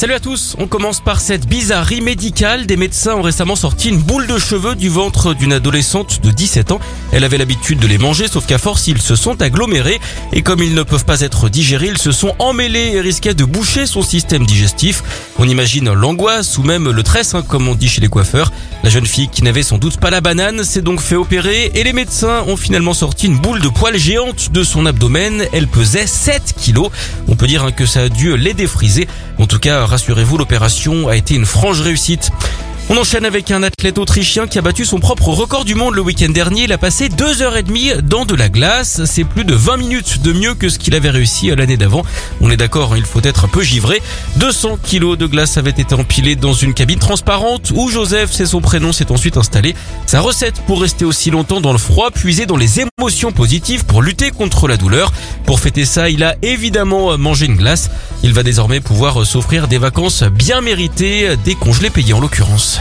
Salut à tous, on commence par cette bizarrerie médicale. Des médecins ont récemment sorti une boule de cheveux du ventre d'une adolescente de 17 ans. Elle avait l'habitude de les manger, sauf qu'à force ils se sont agglomérés et comme ils ne peuvent pas être digérés, ils se sont emmêlés et risquaient de boucher son système digestif. On imagine l'angoisse ou même le tresse, hein, comme on dit chez les coiffeurs. La jeune fille qui n'avait sans doute pas la banane s'est donc fait opérer et les médecins ont finalement sorti une boule de poils géante de son abdomen. Elle pesait 7 kilos. On peut dire hein, que ça a dû les défriser. En tout cas, rassurez-vous, l'opération a été une franche réussite. On enchaîne avec un athlète autrichien qui a battu son propre record du monde le week-end dernier. Il a passé deux heures et demie dans de la glace. C'est plus de 20 minutes de mieux que ce qu'il avait réussi l'année d'avant. On est d'accord, il faut être un peu givré. 200 kilos de glace avaient été empilés dans une cabine transparente où Joseph, c'est son prénom, s'est ensuite installé. Sa recette pour rester aussi longtemps dans le froid, puiser dans les émotions positives pour lutter contre la douleur. Pour fêter ça, il a évidemment mangé une glace. Il va désormais pouvoir s'offrir des vacances bien méritées, des congelés payés en l'occurrence.